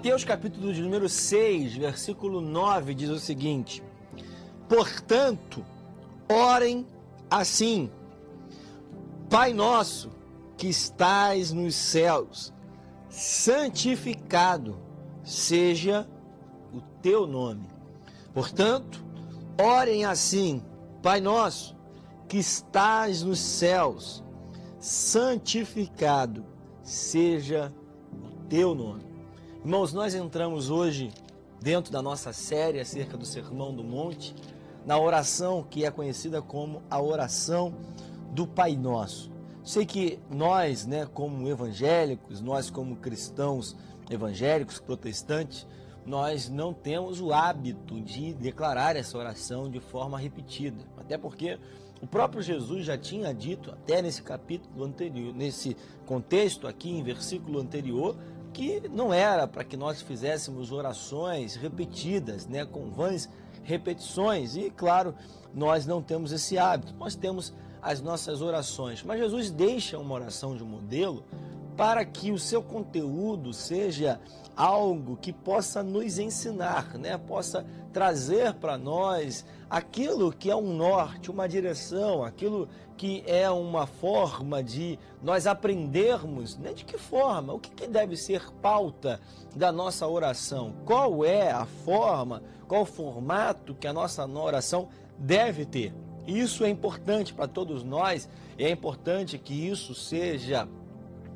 Mateus capítulo de número 6, versículo 9 diz o seguinte: Portanto, orem assim: Pai nosso que estais nos céus, santificado seja o teu nome. Portanto, orem assim: Pai nosso que estás nos céus, santificado seja o teu nome. Irmãos, nós entramos hoje dentro da nossa série acerca do Sermão do Monte, na oração que é conhecida como a oração do Pai Nosso. Sei que nós, né, como evangélicos, nós como cristãos evangélicos, protestantes, nós não temos o hábito de declarar essa oração de forma repetida. Até porque o próprio Jesus já tinha dito, até nesse capítulo anterior, nesse contexto aqui, em versículo anterior, que não era para que nós fizéssemos orações repetidas, né, com vãs repetições. E claro, nós não temos esse hábito. Nós temos as nossas orações, mas Jesus deixa uma oração de modelo para que o seu conteúdo seja algo que possa nos ensinar, né? Possa trazer para nós aquilo que é um norte, uma direção, aquilo que é uma forma de nós aprendermos, né? De que forma? O que, que deve ser pauta da nossa oração? Qual é a forma, qual o formato que a nossa oração deve ter? Isso é importante para todos nós, e é importante que isso seja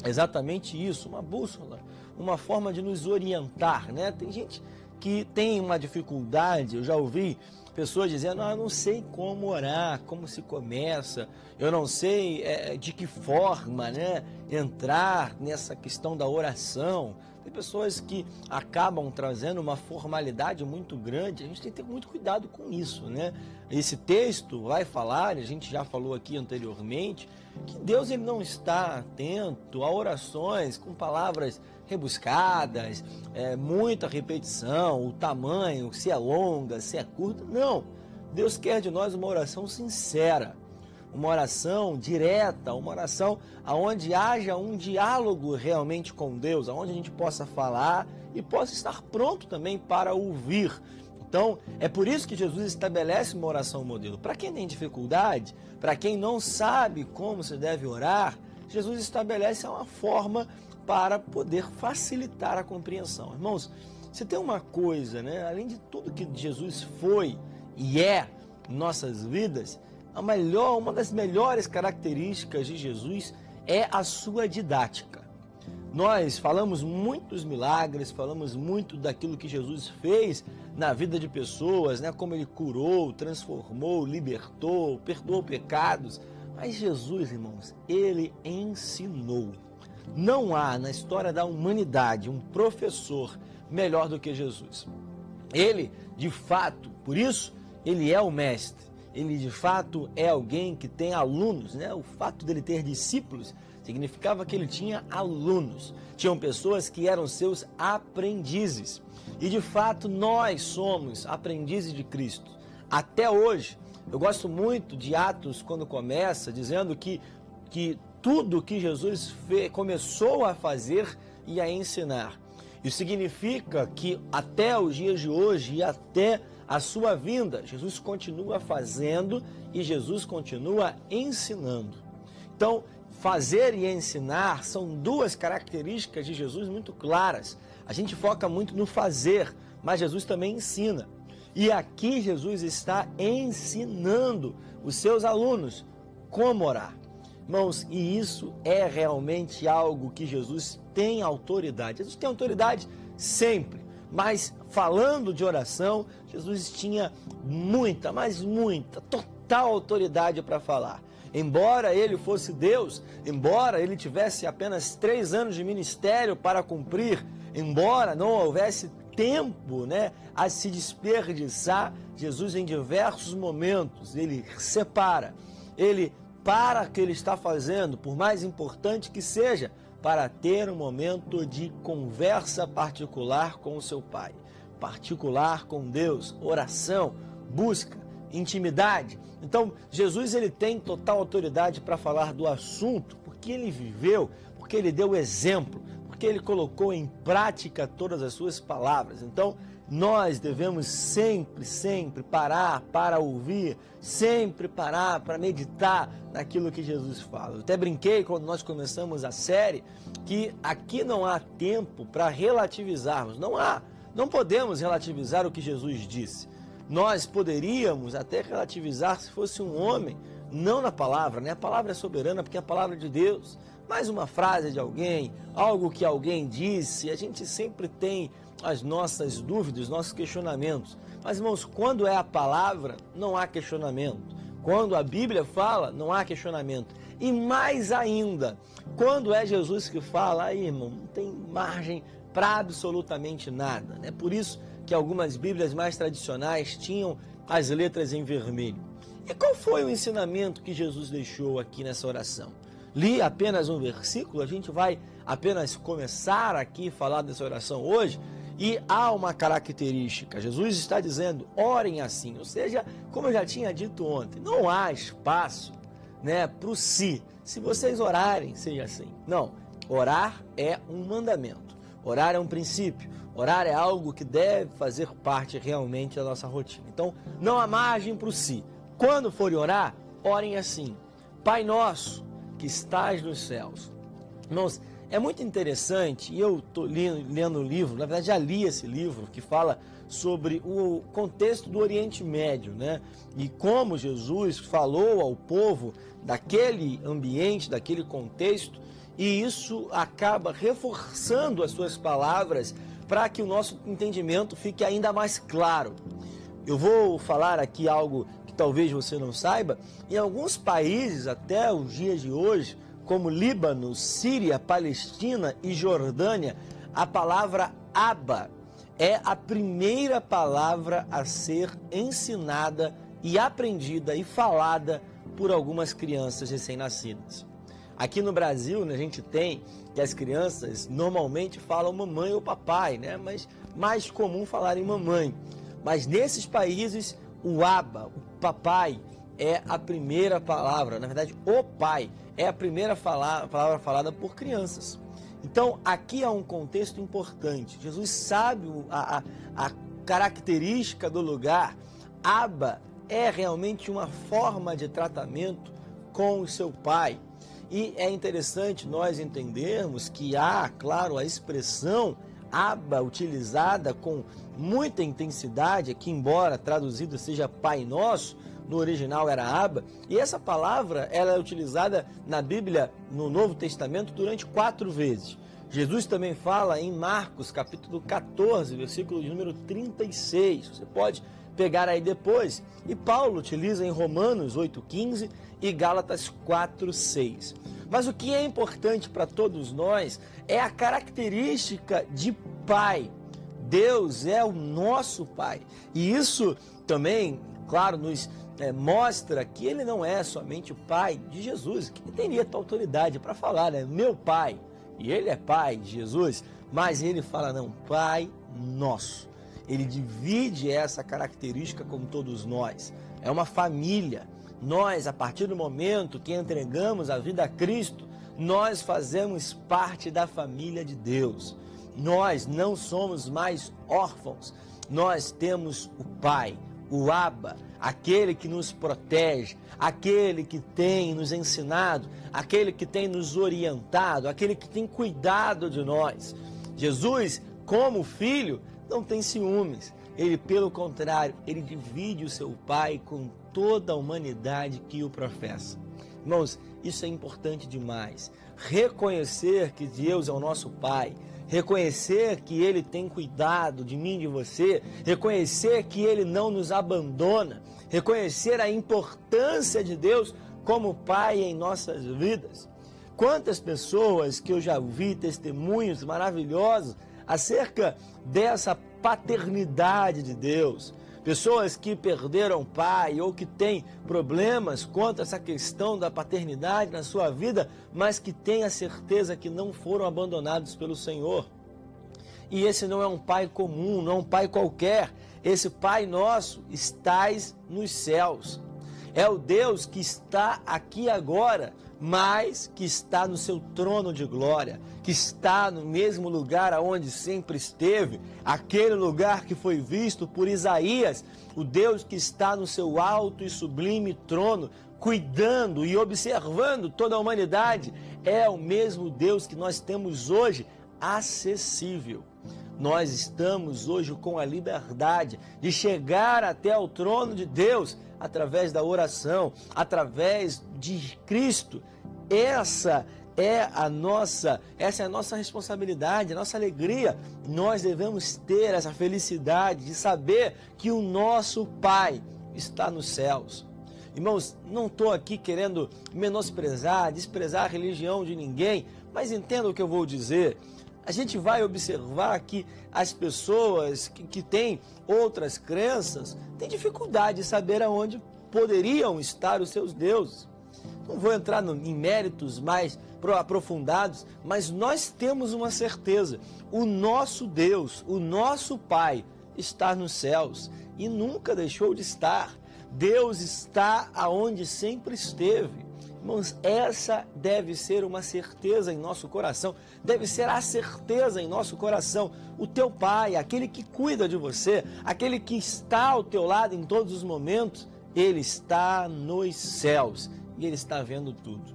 exatamente isso, uma bússola, uma forma de nos orientar, né? Tem gente que tem uma dificuldade, eu já ouvi pessoas dizendo, ah, eu não sei como orar, como se começa, eu não sei é, de que forma, né, entrar nessa questão da oração. Tem pessoas que acabam trazendo uma formalidade muito grande, a gente tem que ter muito cuidado com isso, né? Esse texto vai falar, a gente já falou aqui anteriormente, que Deus ele não está atento a orações com palavras rebuscadas, é, muita repetição, o tamanho, se é longa, se é curta. Não. Deus quer de nós uma oração sincera, uma oração direta, uma oração aonde haja um diálogo realmente com Deus, aonde a gente possa falar e possa estar pronto também para ouvir. Então, é por isso que Jesus estabelece uma oração modelo. Para quem tem dificuldade, para quem não sabe como se deve orar, Jesus estabelece uma forma para poder facilitar a compreensão. Irmãos, se tem uma coisa, né, além de tudo que Jesus foi e é em nossas vidas, a melhor, uma das melhores características de Jesus é a sua didática. Nós falamos muitos milagres, falamos muito daquilo que Jesus fez na vida de pessoas, né? como ele curou, transformou, libertou, perdoou pecados. Mas Jesus, irmãos, ele ensinou. Não há na história da humanidade um professor melhor do que Jesus. Ele, de fato, por isso, ele é o mestre. Ele, de fato, é alguém que tem alunos. Né? O fato dele ter discípulos significava que ele tinha alunos. Tinham pessoas que eram seus aprendizes. E, de fato, nós somos aprendizes de Cristo. Até hoje, eu gosto muito de Atos quando começa dizendo que, que tudo que Jesus fez, começou a fazer e a ensinar. Isso significa que até os dias de hoje e até a sua vinda, Jesus continua fazendo e Jesus continua ensinando. Então, fazer e ensinar são duas características de Jesus muito claras. A gente foca muito no fazer, mas Jesus também ensina. E aqui Jesus está ensinando os seus alunos como orar. Irmãos, e isso é realmente algo que Jesus tem autoridade. Jesus tem autoridade sempre, mas falando de oração, Jesus tinha muita, mas muita, total autoridade para falar. Embora ele fosse Deus, embora ele tivesse apenas três anos de ministério para cumprir, embora não houvesse tempo né, a se desperdiçar, Jesus em diversos momentos ele separa, ele para que ele está fazendo, por mais importante que seja, para ter um momento de conversa particular com o seu Pai, particular com Deus, oração, busca, intimidade. Então, Jesus ele tem total autoridade para falar do assunto, porque ele viveu, porque ele deu exemplo, porque ele colocou em prática todas as suas palavras. Então, nós devemos sempre, sempre parar para ouvir, sempre parar para meditar naquilo que Jesus fala. Eu até brinquei quando nós começamos a série que aqui não há tempo para relativizarmos, não há. Não podemos relativizar o que Jesus disse. Nós poderíamos até relativizar se fosse um homem, não na palavra, né? A palavra é soberana porque é a palavra de Deus. Mais uma frase de alguém, algo que alguém disse, a gente sempre tem as nossas dúvidas, nossos questionamentos. Mas, irmãos, quando é a palavra, não há questionamento. Quando a Bíblia fala, não há questionamento. E mais ainda, quando é Jesus que fala, aí, irmão, não tem margem para absolutamente nada. É né? por isso que algumas Bíblias mais tradicionais tinham as letras em vermelho. E qual foi o ensinamento que Jesus deixou aqui nessa oração? Li apenas um versículo, a gente vai apenas começar aqui a falar dessa oração hoje, e há uma característica. Jesus está dizendo: orem assim. Ou seja, como eu já tinha dito ontem, não há espaço né, para o si. Se vocês orarem, seja assim. Não. Orar é um mandamento. Orar é um princípio. Orar é algo que deve fazer parte realmente da nossa rotina. Então, não há margem para o si. Quando forem orar, orem assim: Pai nosso que estás nos céus. Irmãos, é muito interessante, e eu estou lendo o livro, na verdade já li esse livro, que fala sobre o contexto do Oriente Médio, né? E como Jesus falou ao povo daquele ambiente, daquele contexto, e isso acaba reforçando as suas palavras para que o nosso entendimento fique ainda mais claro. Eu vou falar aqui algo que talvez você não saiba. Em alguns países, até os dias de hoje, como Líbano, Síria, Palestina e Jordânia, a palavra Aba é a primeira palavra a ser ensinada e aprendida e falada por algumas crianças recém-nascidas. Aqui no Brasil, né, a gente tem que as crianças normalmente falam mamãe ou papai, né? Mas mais comum falar em mamãe. Mas nesses países, o aba, o papai, é a primeira palavra, na verdade, o pai é a primeira palavra falada por crianças. Então, aqui há um contexto importante. Jesus sabe a, a, a característica do lugar. Aba é realmente uma forma de tratamento com o seu pai. E é interessante nós entendermos que há, claro, a expressão aba utilizada com muita intensidade, aqui embora traduzido seja Pai Nosso, no original era aba, e essa palavra ela é utilizada na Bíblia, no Novo Testamento, durante quatro vezes. Jesus também fala em Marcos, capítulo 14, versículo de número 36. Você pode pegar aí depois. E Paulo utiliza em Romanos 8,15 e Gálatas 4,6. Mas o que é importante para todos nós é a característica de pai. Deus é o nosso pai. E isso também, claro, nos é, mostra que ele não é somente o pai de Jesus, que teria tal autoridade para falar, né? Meu pai, e ele é pai de Jesus, mas ele fala, não, pai nosso. Ele divide essa característica com todos nós. É uma família. Nós, a partir do momento que entregamos a vida a Cristo, nós fazemos parte da família de Deus. Nós não somos mais órfãos. Nós temos o Pai, o Abba, aquele que nos protege, aquele que tem nos ensinado, aquele que tem nos orientado, aquele que tem cuidado de nós. Jesus, como filho, não tem ciúmes. Ele, pelo contrário, ele divide o seu Pai com toda a humanidade que o professa. Irmãos, isso é importante demais. Reconhecer que Deus é o nosso Pai, reconhecer que Ele tem cuidado de mim de você, reconhecer que Ele não nos abandona, reconhecer a importância de Deus como Pai em nossas vidas. Quantas pessoas que eu já ouvi testemunhos maravilhosos acerca dessa paternidade de Deus. Pessoas que perderam pai ou que têm problemas quanto a essa questão da paternidade na sua vida, mas que têm a certeza que não foram abandonados pelo Senhor. E esse não é um pai comum, não é um pai qualquer, esse Pai nosso estais nos céus. É o Deus que está aqui agora, mas que está no seu trono de glória, que está no mesmo lugar aonde sempre esteve, aquele lugar que foi visto por Isaías, o Deus que está no seu alto e sublime trono, cuidando e observando toda a humanidade, é o mesmo Deus que nós temos hoje acessível. Nós estamos hoje com a liberdade de chegar até o trono de Deus através da oração, através de Cristo. Essa é a nossa, essa é a nossa responsabilidade, a nossa alegria. Nós devemos ter essa felicidade de saber que o nosso Pai está nos céus. Irmãos, não estou aqui querendo menosprezar, desprezar a religião de ninguém, mas entenda o que eu vou dizer a gente vai observar que as pessoas que, que têm outras crenças têm dificuldade de saber aonde poderiam estar os seus deuses. Não vou entrar no, em méritos mais aprofundados, mas nós temos uma certeza: o nosso Deus, o nosso Pai, está nos céus e nunca deixou de estar. Deus está aonde sempre esteve. Irmãos, essa deve ser uma certeza em nosso coração, deve ser a certeza em nosso coração. O teu pai, aquele que cuida de você, aquele que está ao teu lado em todos os momentos, ele está nos céus e ele está vendo tudo.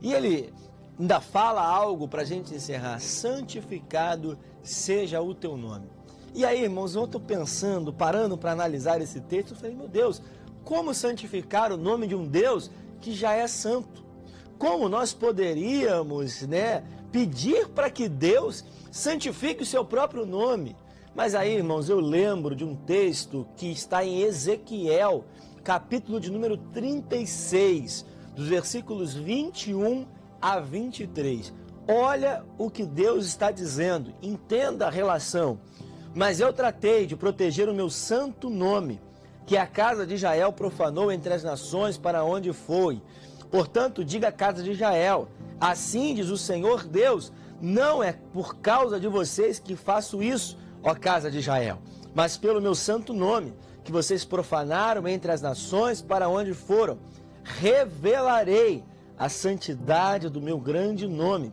E ele ainda fala algo para a gente encerrar: santificado seja o teu nome. E aí, irmãos, eu estou pensando, parando para analisar esse texto, eu falei, meu Deus, como santificar o nome de um Deus que já é santo. Como nós poderíamos, né, pedir para que Deus santifique o seu próprio nome? Mas aí, irmãos, eu lembro de um texto que está em Ezequiel, capítulo de número 36, dos versículos 21 a 23. Olha o que Deus está dizendo, entenda a relação. Mas eu tratei de proteger o meu santo nome que a casa de Israel profanou entre as nações para onde foi. Portanto, diga a casa de Israel: Assim diz o Senhor Deus: Não é por causa de vocês que faço isso, ó casa de Israel, mas pelo meu santo nome, que vocês profanaram entre as nações para onde foram. Revelarei a santidade do meu grande nome,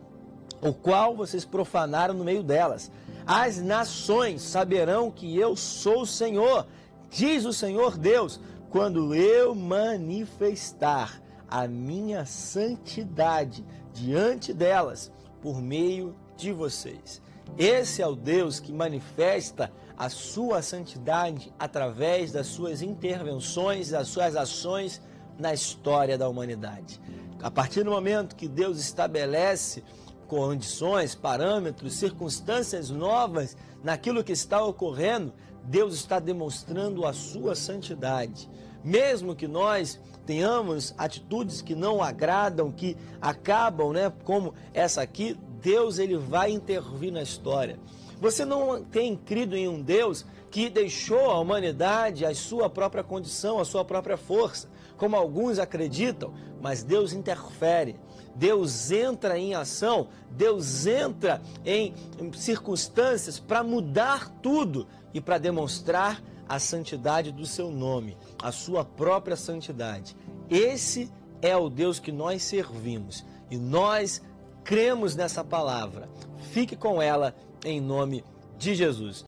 o qual vocês profanaram no meio delas. As nações saberão que eu sou o Senhor Diz o Senhor Deus: quando eu manifestar a minha santidade diante delas por meio de vocês. Esse é o Deus que manifesta a sua santidade através das suas intervenções, das suas ações na história da humanidade. A partir do momento que Deus estabelece condições, parâmetros, circunstâncias novas naquilo que está ocorrendo, Deus está demonstrando a sua santidade. Mesmo que nós tenhamos atitudes que não agradam, que acabam, né, como essa aqui, Deus ele vai intervir na história. Você não tem crido em um Deus que deixou a humanidade a sua própria condição, a sua própria força, como alguns acreditam, mas Deus interfere. Deus entra em ação, Deus entra em circunstâncias para mudar tudo e para demonstrar a santidade do seu nome, a sua própria santidade. Esse é o Deus que nós servimos e nós cremos nessa palavra. Fique com ela em nome de Jesus.